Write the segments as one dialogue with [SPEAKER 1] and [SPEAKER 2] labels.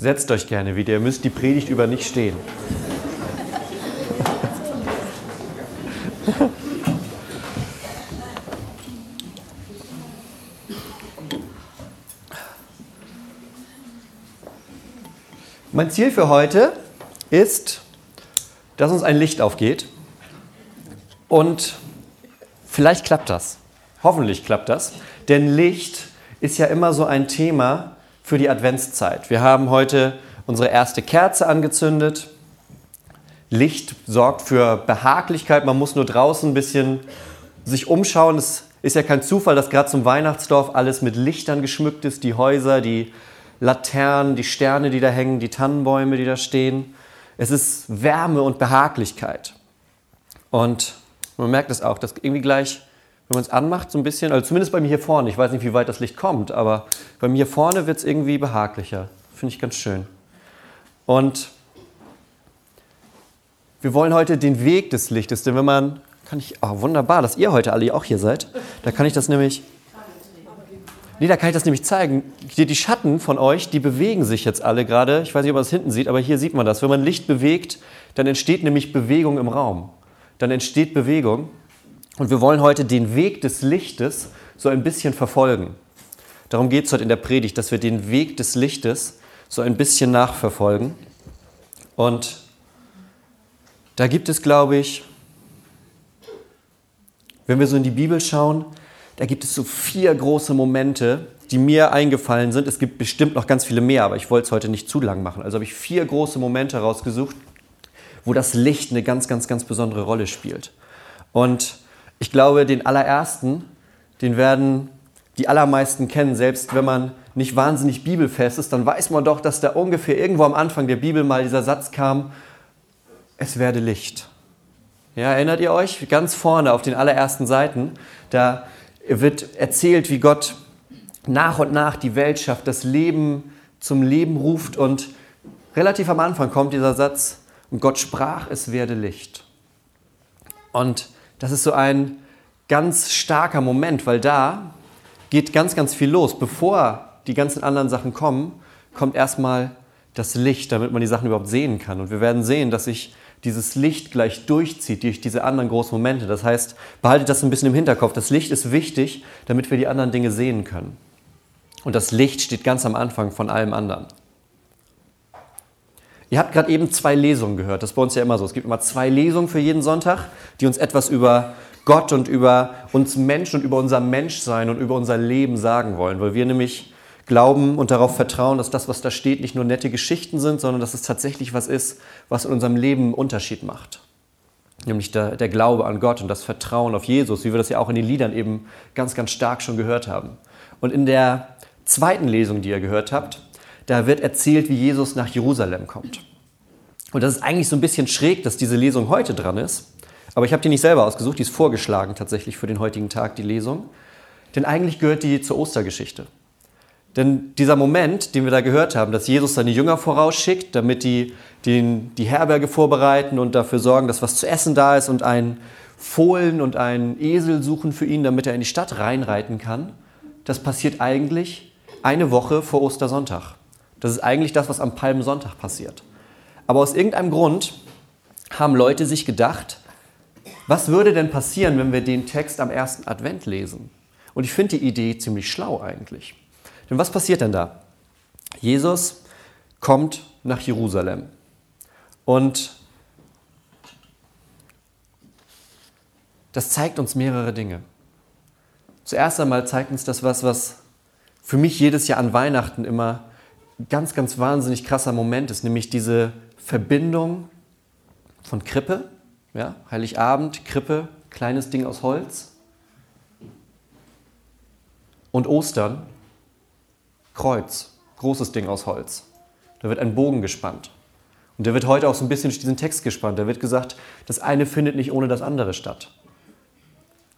[SPEAKER 1] Setzt euch gerne wieder, ihr müsst die Predigt über nicht stehen. Mein Ziel für heute ist, dass uns ein Licht aufgeht. Und vielleicht klappt das. Hoffentlich klappt das. Denn Licht ist ja immer so ein Thema für die Adventszeit. Wir haben heute unsere erste Kerze angezündet. Licht sorgt für Behaglichkeit. Man muss nur draußen ein bisschen sich umschauen. Es ist ja kein Zufall, dass gerade zum Weihnachtsdorf alles mit Lichtern geschmückt ist. Die Häuser, die Laternen, die Sterne, die da hängen, die Tannenbäume, die da stehen. Es ist Wärme und Behaglichkeit. Und man merkt es auch, dass irgendwie gleich wenn man es anmacht, so ein bisschen, also zumindest bei mir hier vorne, ich weiß nicht, wie weit das Licht kommt, aber bei mir hier vorne wird es irgendwie behaglicher. Finde ich ganz schön. Und wir wollen heute den Weg des Lichtes, denn wenn man, kann ich, oh, wunderbar, dass ihr heute alle auch hier seid, da kann ich das nämlich, nee, da kann ich das nämlich zeigen. Die, die Schatten von euch, die bewegen sich jetzt alle gerade, ich weiß nicht, ob man das hinten sieht, aber hier sieht man das. Wenn man Licht bewegt, dann entsteht nämlich Bewegung im Raum. Dann entsteht Bewegung und wir wollen heute den Weg des Lichtes so ein bisschen verfolgen. Darum geht es heute in der Predigt, dass wir den Weg des Lichtes so ein bisschen nachverfolgen. Und da gibt es, glaube ich, wenn wir so in die Bibel schauen, da gibt es so vier große Momente, die mir eingefallen sind. Es gibt bestimmt noch ganz viele mehr, aber ich wollte es heute nicht zu lang machen. Also habe ich vier große Momente rausgesucht, wo das Licht eine ganz, ganz, ganz besondere Rolle spielt. Und ich glaube, den allerersten, den werden die allermeisten kennen, selbst wenn man nicht wahnsinnig bibelfest ist, dann weiß man doch, dass da ungefähr irgendwo am Anfang der Bibel mal dieser Satz kam, es werde Licht. Ja, erinnert ihr euch? Ganz vorne auf den allerersten Seiten, da wird erzählt, wie Gott nach und nach die Welt schafft, das Leben zum Leben ruft und relativ am Anfang kommt dieser Satz, und Gott sprach, es werde Licht. Und das ist so ein ganz starker Moment, weil da geht ganz, ganz viel los. Bevor die ganzen anderen Sachen kommen, kommt erstmal das Licht, damit man die Sachen überhaupt sehen kann. Und wir werden sehen, dass sich dieses Licht gleich durchzieht durch diese anderen großen Momente. Das heißt, behaltet das ein bisschen im Hinterkopf. Das Licht ist wichtig, damit wir die anderen Dinge sehen können. Und das Licht steht ganz am Anfang von allem anderen. Ihr habt gerade eben zwei Lesungen gehört. Das ist bei uns ja immer so. Es gibt immer zwei Lesungen für jeden Sonntag, die uns etwas über Gott und über uns Menschen und über unser Menschsein und über unser Leben sagen wollen. Weil wir nämlich glauben und darauf vertrauen, dass das, was da steht, nicht nur nette Geschichten sind, sondern dass es tatsächlich was ist, was in unserem Leben einen Unterschied macht. Nämlich der, der Glaube an Gott und das Vertrauen auf Jesus, wie wir das ja auch in den Liedern eben ganz, ganz stark schon gehört haben. Und in der zweiten Lesung, die ihr gehört habt, da wird erzählt, wie Jesus nach Jerusalem kommt. Und das ist eigentlich so ein bisschen schräg, dass diese Lesung heute dran ist. Aber ich habe die nicht selber ausgesucht, die ist vorgeschlagen tatsächlich für den heutigen Tag, die Lesung. Denn eigentlich gehört die zur Ostergeschichte. Denn dieser Moment, den wir da gehört haben, dass Jesus seine Jünger vorausschickt, damit die den, die Herberge vorbereiten und dafür sorgen, dass was zu essen da ist und einen Fohlen und einen Esel suchen für ihn, damit er in die Stadt reinreiten kann, das passiert eigentlich eine Woche vor Ostersonntag. Das ist eigentlich das, was am Palmsonntag passiert. Aber aus irgendeinem Grund haben Leute sich gedacht, was würde denn passieren, wenn wir den Text am ersten Advent lesen? Und ich finde die Idee ziemlich schlau eigentlich. Denn was passiert denn da? Jesus kommt nach Jerusalem und das zeigt uns mehrere Dinge. Zuerst einmal zeigt uns das was, was für mich jedes Jahr an Weihnachten immer ganz, ganz wahnsinnig krasser Moment ist, nämlich diese Verbindung von Krippe, ja, Heiligabend, Krippe, kleines Ding aus Holz, und Ostern, Kreuz, großes Ding aus Holz. Da wird ein Bogen gespannt. Und der wird heute auch so ein bisschen durch diesen Text gespannt. Da wird gesagt, das eine findet nicht ohne das andere statt.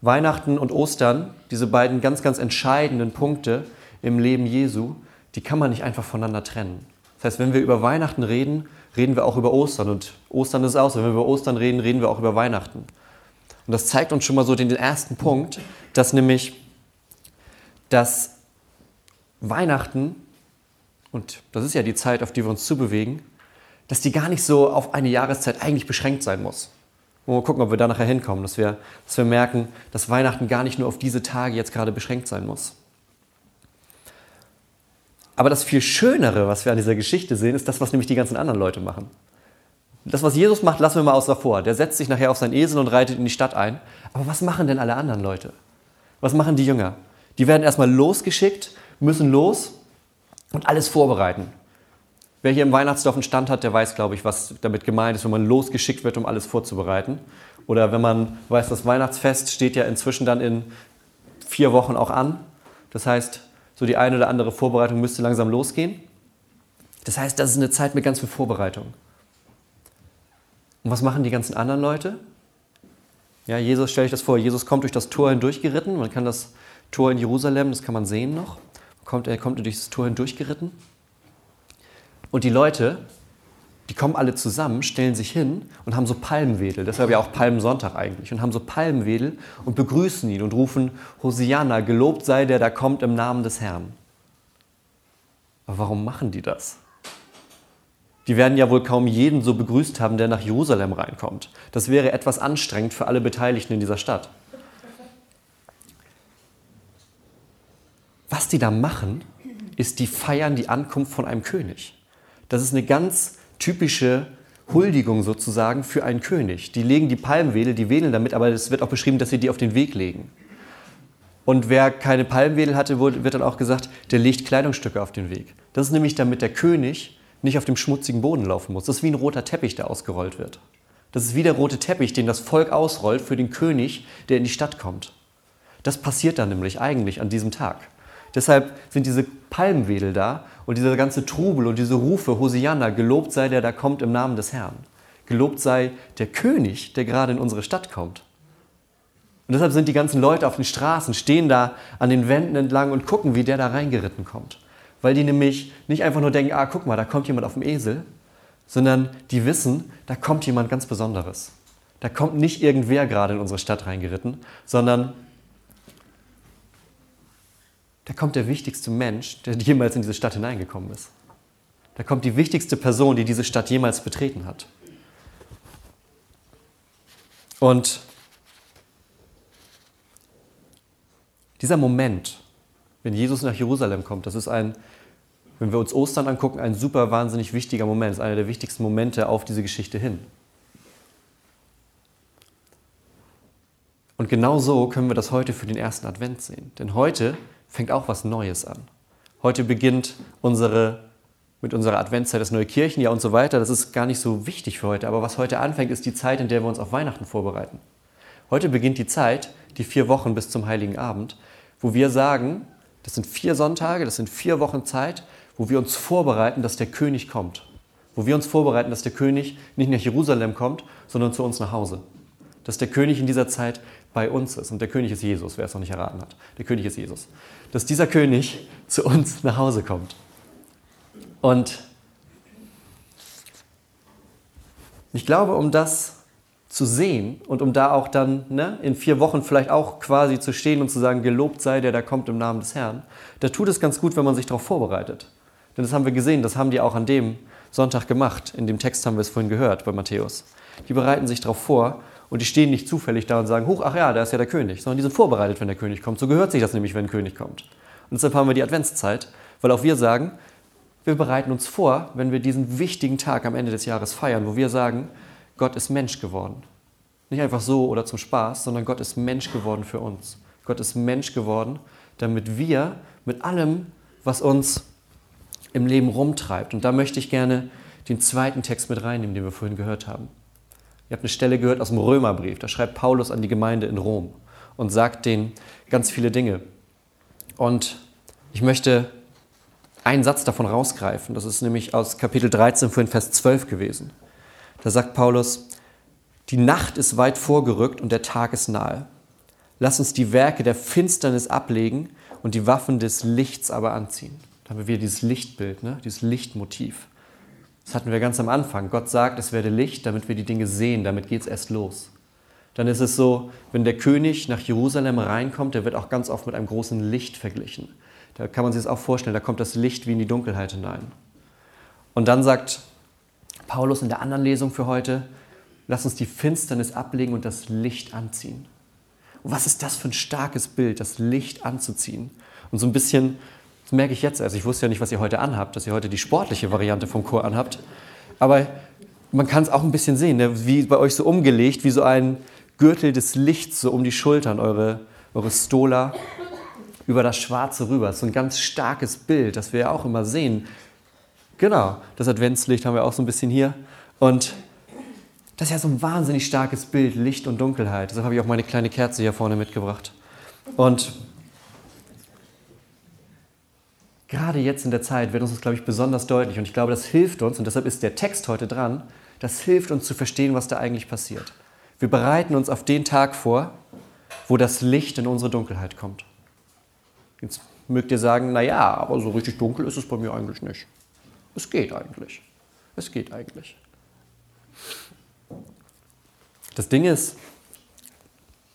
[SPEAKER 1] Weihnachten und Ostern, diese beiden ganz, ganz entscheidenden Punkte im Leben Jesu, die kann man nicht einfach voneinander trennen. Das heißt, wenn wir über Weihnachten reden, reden wir auch über Ostern. Und Ostern ist auch so. Wenn wir über Ostern reden, reden wir auch über Weihnachten. Und das zeigt uns schon mal so den ersten Punkt, dass nämlich dass Weihnachten und das ist ja die Zeit, auf die wir uns zubewegen, dass die gar nicht so auf eine Jahreszeit eigentlich beschränkt sein muss. Und mal gucken, ob wir da nachher hinkommen, dass wir, dass wir merken, dass Weihnachten gar nicht nur auf diese Tage jetzt gerade beschränkt sein muss. Aber das viel Schönere, was wir an dieser Geschichte sehen, ist das, was nämlich die ganzen anderen Leute machen. Das, was Jesus macht, lassen wir mal außer vor. Der setzt sich nachher auf seinen Esel und reitet in die Stadt ein. Aber was machen denn alle anderen Leute? Was machen die Jünger? Die werden erstmal losgeschickt, müssen los und alles vorbereiten. Wer hier im Weihnachtsdorf einen Stand hat, der weiß, glaube ich, was damit gemeint ist, wenn man losgeschickt wird, um alles vorzubereiten. Oder wenn man weiß, das Weihnachtsfest steht ja inzwischen dann in vier Wochen auch an. Das heißt, so die eine oder andere Vorbereitung müsste langsam losgehen. Das heißt, das ist eine Zeit mit ganz viel Vorbereitung. Und was machen die ganzen anderen Leute? Ja, Jesus, stelle ich das vor, Jesus kommt durch das Tor hindurch geritten. Man kann das Tor in Jerusalem, das kann man sehen noch. Er kommt durch das Tor hindurch geritten. Und die Leute, die kommen alle zusammen, stellen sich hin und haben so Palmwedel, deshalb ja auch Palmsonntag eigentlich, und haben so Palmwedel und begrüßen ihn und rufen, Hosianna, gelobt sei der, der kommt im Namen des Herrn. Aber warum machen die das? Die werden ja wohl kaum jeden so begrüßt haben, der nach Jerusalem reinkommt. Das wäre etwas anstrengend für alle Beteiligten in dieser Stadt. Was die da machen, ist, die feiern die Ankunft von einem König. Das ist eine ganz typische Huldigung sozusagen für einen König. Die legen die Palmwedel, die wedeln damit, aber es wird auch beschrieben, dass sie die auf den Weg legen. Und wer keine Palmwedel hatte, wird dann auch gesagt, der legt Kleidungsstücke auf den Weg. Das ist nämlich damit der König nicht auf dem schmutzigen Boden laufen muss. Das ist wie ein roter Teppich, der ausgerollt wird. Das ist wie der rote Teppich, den das Volk ausrollt für den König, der in die Stadt kommt. Das passiert dann nämlich eigentlich an diesem Tag. Deshalb sind diese Palmwedel da und dieser ganze Trubel und diese Rufe, Hosianna, gelobt sei der, der kommt im Namen des Herrn. Gelobt sei der König, der gerade in unsere Stadt kommt. Und deshalb sind die ganzen Leute auf den Straßen, stehen da an den Wänden entlang und gucken, wie der da reingeritten kommt. Weil die nämlich nicht einfach nur denken, ah, guck mal, da kommt jemand auf dem Esel, sondern die wissen, da kommt jemand ganz Besonderes. Da kommt nicht irgendwer gerade in unsere Stadt reingeritten, sondern da kommt der wichtigste Mensch, der jemals in diese Stadt hineingekommen ist. Da kommt die wichtigste Person, die diese Stadt jemals betreten hat. Und dieser Moment, wenn Jesus nach Jerusalem kommt, das ist ein, wenn wir uns Ostern angucken, ein super wahnsinnig wichtiger Moment. Das ist einer der wichtigsten Momente auf diese Geschichte hin. Und genau so können wir das heute für den ersten Advent sehen. Denn heute fängt auch was Neues an. Heute beginnt unsere, mit unserer Adventszeit das neue Kirchenjahr und so weiter. Das ist gar nicht so wichtig für heute. Aber was heute anfängt, ist die Zeit, in der wir uns auf Weihnachten vorbereiten. Heute beginnt die Zeit, die vier Wochen bis zum Heiligen Abend, wo wir sagen, das sind vier Sonntage, das sind vier Wochen Zeit, wo wir uns vorbereiten, dass der König kommt. Wo wir uns vorbereiten, dass der König nicht nach Jerusalem kommt, sondern zu uns nach Hause. Dass der König in dieser Zeit bei uns ist. Und der König ist Jesus, wer es noch nicht erraten hat. Der König ist Jesus dass dieser König zu uns nach Hause kommt. Und ich glaube, um das zu sehen und um da auch dann ne, in vier Wochen vielleicht auch quasi zu stehen und zu sagen, gelobt sei der, der kommt im Namen des Herrn, da tut es ganz gut, wenn man sich darauf vorbereitet. Denn das haben wir gesehen, das haben die auch an dem Sonntag gemacht. In dem Text haben wir es vorhin gehört bei Matthäus. Die bereiten sich darauf vor und die stehen nicht zufällig da und sagen, huch, ach ja, da ist ja der König, sondern die sind vorbereitet, wenn der König kommt. So gehört sich das nämlich, wenn ein König kommt. Und deshalb haben wir die Adventszeit, weil auch wir sagen, wir bereiten uns vor, wenn wir diesen wichtigen Tag am Ende des Jahres feiern, wo wir sagen, Gott ist Mensch geworden. Nicht einfach so oder zum Spaß, sondern Gott ist Mensch geworden für uns. Gott ist Mensch geworden, damit wir mit allem, was uns im Leben rumtreibt, und da möchte ich gerne den zweiten Text mit reinnehmen, den wir vorhin gehört haben. Ihr habt eine Stelle gehört aus dem Römerbrief. Da schreibt Paulus an die Gemeinde in Rom und sagt denen ganz viele Dinge. Und ich möchte einen Satz davon rausgreifen. Das ist nämlich aus Kapitel 13 vorhin Vers 12 gewesen. Da sagt Paulus, die Nacht ist weit vorgerückt und der Tag ist nahe. Lass uns die Werke der Finsternis ablegen und die Waffen des Lichts aber anziehen. Da haben wir wieder dieses Lichtbild, ne? dieses Lichtmotiv. Das hatten wir ganz am Anfang. Gott sagt, es werde Licht, damit wir die Dinge sehen, damit geht es erst los. Dann ist es so, wenn der König nach Jerusalem reinkommt, der wird auch ganz oft mit einem großen Licht verglichen. Da kann man sich das auch vorstellen, da kommt das Licht wie in die Dunkelheit hinein. Und dann sagt Paulus in der anderen Lesung für heute, lass uns die Finsternis ablegen und das Licht anziehen. Und was ist das für ein starkes Bild, das Licht anzuziehen? Und so ein bisschen, das merke ich jetzt, also ich wusste ja nicht, was ihr heute anhabt, dass ihr heute die sportliche Variante vom Chor anhabt, aber man kann es auch ein bisschen sehen, ne? wie bei euch so umgelegt, wie so ein Gürtel des Lichts so um die Schultern, eure, eure Stola über das Schwarze rüber. So ein ganz starkes Bild, das wir ja auch immer sehen. Genau, das Adventslicht haben wir auch so ein bisschen hier. Und das ist ja so ein wahnsinnig starkes Bild, Licht und Dunkelheit. Deshalb habe ich auch meine kleine Kerze hier vorne mitgebracht. Und gerade jetzt in der Zeit wird uns das, glaube ich, besonders deutlich. Und ich glaube, das hilft uns, und deshalb ist der Text heute dran, das hilft uns zu verstehen, was da eigentlich passiert. Wir bereiten uns auf den Tag vor, wo das Licht in unsere Dunkelheit kommt. Jetzt mögt ihr sagen, naja, aber so richtig dunkel ist es bei mir eigentlich nicht. Es geht eigentlich. Es geht eigentlich. Das Ding ist,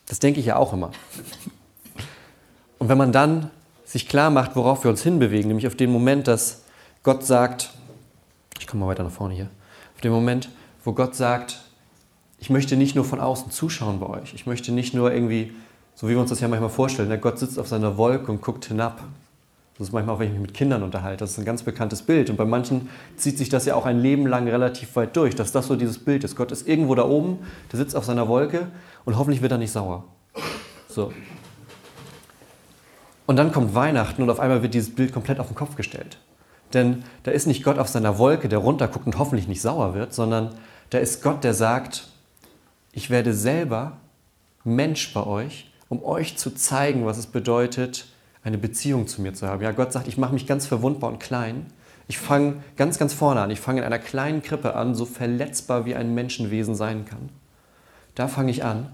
[SPEAKER 1] das denke ich ja auch immer. Und wenn man dann sich klar macht, worauf wir uns hinbewegen, nämlich auf den Moment, dass Gott sagt, ich komme mal weiter nach vorne hier, auf den Moment, wo Gott sagt, ich möchte nicht nur von außen zuschauen bei euch, ich möchte nicht nur irgendwie, so wie wir uns das ja manchmal vorstellen, der Gott sitzt auf seiner Wolke und guckt hinab. Das ist manchmal auch, wenn ich mich mit Kindern unterhalte, das ist ein ganz bekanntes Bild. Und bei manchen zieht sich das ja auch ein Leben lang relativ weit durch, dass das so dieses Bild ist. Gott ist irgendwo da oben, der sitzt auf seiner Wolke und hoffentlich wird er nicht sauer. So. Und dann kommt Weihnachten und auf einmal wird dieses Bild komplett auf den Kopf gestellt. Denn da ist nicht Gott auf seiner Wolke, der runterguckt und hoffentlich nicht sauer wird, sondern da ist Gott, der sagt, ich werde selber Mensch bei euch, um euch zu zeigen, was es bedeutet, eine Beziehung zu mir zu haben. Ja, Gott sagt, ich mache mich ganz verwundbar und klein. Ich fange ganz, ganz vorne an. Ich fange in einer kleinen Krippe an, so verletzbar wie ein Menschenwesen sein kann. Da fange ich an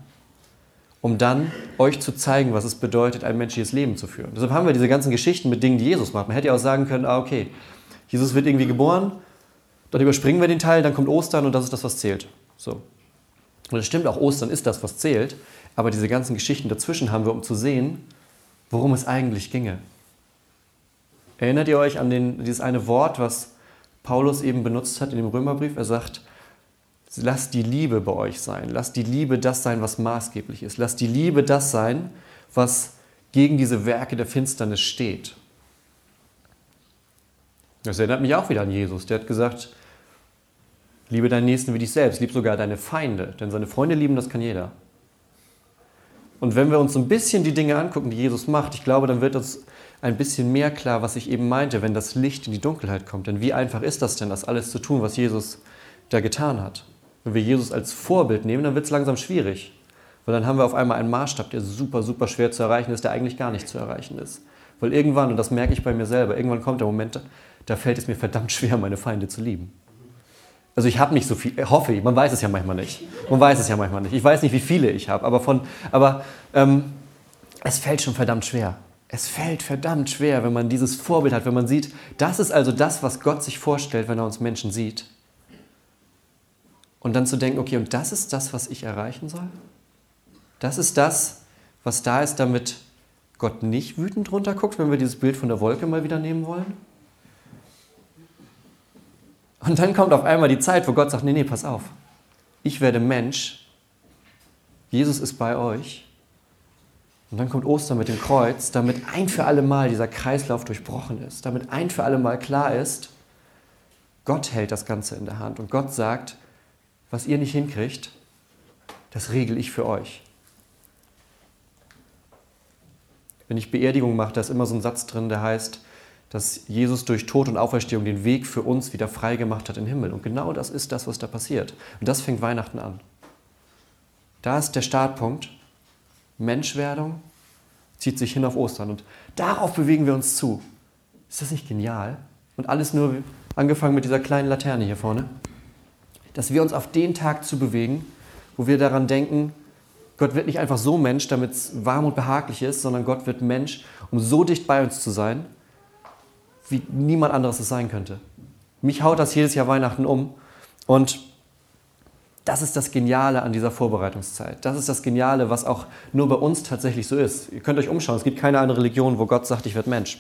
[SPEAKER 1] um dann euch zu zeigen, was es bedeutet, ein menschliches Leben zu führen. Deshalb haben wir diese ganzen Geschichten mit Dingen, die Jesus macht. Man hätte ja auch sagen können, ah, okay, Jesus wird irgendwie geboren, dann überspringen wir den Teil, dann kommt Ostern und das ist das, was zählt. So. Und das stimmt, auch Ostern ist das, was zählt, aber diese ganzen Geschichten dazwischen haben wir, um zu sehen, worum es eigentlich ginge. Erinnert ihr euch an den, dieses eine Wort, was Paulus eben benutzt hat in dem Römerbrief? Er sagt, Lasst die Liebe bei euch sein. Lasst die Liebe das sein, was maßgeblich ist. Lasst die Liebe das sein, was gegen diese Werke der Finsternis steht. Das erinnert mich auch wieder an Jesus. Der hat gesagt, liebe deinen Nächsten wie dich selbst, lieb sogar deine Feinde, denn seine Freunde lieben, das kann jeder. Und wenn wir uns ein bisschen die Dinge angucken, die Jesus macht, ich glaube, dann wird uns ein bisschen mehr klar, was ich eben meinte, wenn das Licht in die Dunkelheit kommt. Denn wie einfach ist das denn, das alles zu tun, was Jesus da getan hat? Wenn wir Jesus als Vorbild nehmen, dann wird es langsam schwierig. Weil dann haben wir auf einmal einen Maßstab, der super, super schwer zu erreichen ist, der eigentlich gar nicht zu erreichen ist. Weil irgendwann, und das merke ich bei mir selber, irgendwann kommt der Moment, da fällt es mir verdammt schwer, meine Feinde zu lieben. Also ich habe nicht so viel, hoffe ich, man weiß es ja manchmal nicht. Man weiß es ja manchmal nicht. Ich weiß nicht, wie viele ich habe, aber, von, aber ähm, es fällt schon verdammt schwer. Es fällt verdammt schwer, wenn man dieses Vorbild hat, wenn man sieht, das ist also das, was Gott sich vorstellt, wenn er uns Menschen sieht. Und dann zu denken, okay, und das ist das, was ich erreichen soll? Das ist das, was da ist, damit Gott nicht wütend runterguckt, wenn wir dieses Bild von der Wolke mal wieder nehmen wollen? Und dann kommt auf einmal die Zeit, wo Gott sagt, nee, nee, pass auf. Ich werde Mensch. Jesus ist bei euch. Und dann kommt Ostern mit dem Kreuz, damit ein für alle Mal dieser Kreislauf durchbrochen ist, damit ein für alle Mal klar ist, Gott hält das Ganze in der Hand und Gott sagt, was ihr nicht hinkriegt, das regel ich für euch. Wenn ich Beerdigung mache, da ist immer so ein Satz drin, der heißt, dass Jesus durch Tod und Auferstehung den Weg für uns wieder frei gemacht hat den Himmel. Und genau das ist das, was da passiert. Und das fängt Weihnachten an. Da ist der Startpunkt. Menschwerdung zieht sich hin auf Ostern. Und darauf bewegen wir uns zu. Ist das nicht genial? Und alles nur angefangen mit dieser kleinen Laterne hier vorne dass wir uns auf den Tag zu bewegen, wo wir daran denken, Gott wird nicht einfach so Mensch, damit es warm und behaglich ist, sondern Gott wird Mensch, um so dicht bei uns zu sein, wie niemand anderes es sein könnte. Mich haut das jedes Jahr Weihnachten um und das ist das Geniale an dieser Vorbereitungszeit. Das ist das Geniale, was auch nur bei uns tatsächlich so ist. Ihr könnt euch umschauen, es gibt keine andere Religion, wo Gott sagt, ich werde Mensch.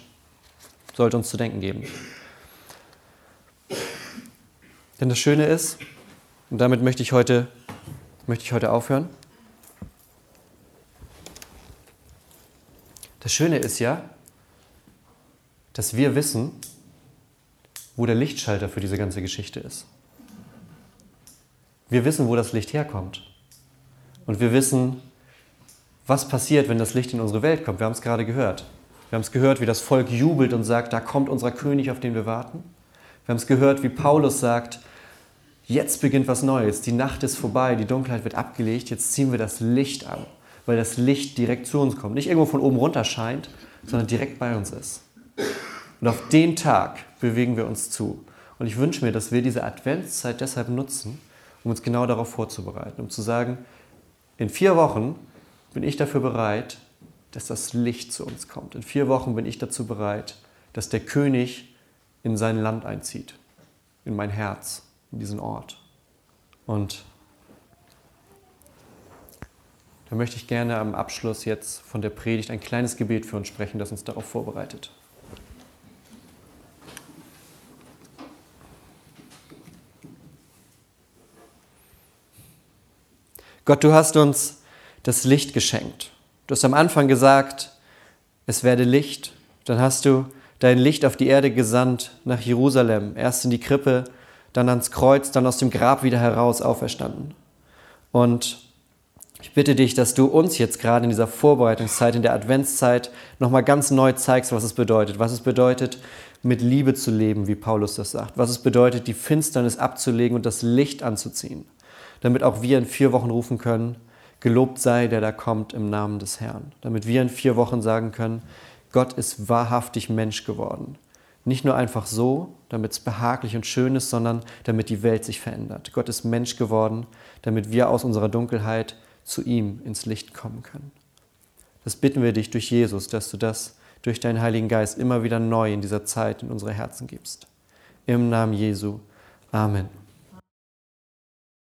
[SPEAKER 1] sollte uns zu denken geben. Denn das Schöne ist, und damit möchte ich heute, möchte ich heute aufhören, das Schöne ist ja, dass wir wissen, wo der Lichtschalter für diese ganze Geschichte ist. Wir wissen, wo das Licht herkommt. Und wir wissen, was passiert, wenn das Licht in unsere Welt kommt. Wir haben es gerade gehört. Wir haben es gehört, wie das Volk jubelt und sagt, da kommt unser König, auf den wir warten. Wir haben es gehört, wie Paulus sagt, jetzt beginnt was Neues. Die Nacht ist vorbei, die Dunkelheit wird abgelegt, jetzt ziehen wir das Licht an, weil das Licht direkt zu uns kommt. Nicht irgendwo von oben runter scheint, sondern direkt bei uns ist. Und auf den Tag bewegen wir uns zu. Und ich wünsche mir, dass wir diese Adventszeit deshalb nutzen, um uns genau darauf vorzubereiten, um zu sagen, in vier Wochen bin ich dafür bereit, dass das Licht zu uns kommt. In vier Wochen bin ich dazu bereit, dass der König in sein Land einzieht, in mein Herz, diesen Ort. Und da möchte ich gerne am Abschluss jetzt von der Predigt ein kleines Gebet für uns sprechen, das uns darauf vorbereitet. Gott, du hast uns das Licht geschenkt. Du hast am Anfang gesagt, es werde Licht. Dann hast du dein Licht auf die Erde gesandt nach Jerusalem, erst in die Krippe, dann ans Kreuz, dann aus dem Grab wieder heraus auferstanden. Und ich bitte dich, dass du uns jetzt gerade in dieser Vorbereitungszeit, in der Adventszeit, nochmal ganz neu zeigst, was es bedeutet. Was es bedeutet, mit Liebe zu leben, wie Paulus das sagt. Was es bedeutet, die Finsternis abzulegen und das Licht anzuziehen. Damit auch wir in vier Wochen rufen können, Gelobt sei, der da kommt im Namen des Herrn. Damit wir in vier Wochen sagen können, Gott ist wahrhaftig Mensch geworden. Nicht nur einfach so, damit es behaglich und schön ist, sondern damit die Welt sich verändert. Gott ist Mensch geworden, damit wir aus unserer Dunkelheit zu ihm ins Licht kommen können. Das bitten wir dich durch Jesus, dass du das durch deinen Heiligen Geist immer wieder neu in dieser Zeit in unsere Herzen gibst. Im Namen Jesu. Amen.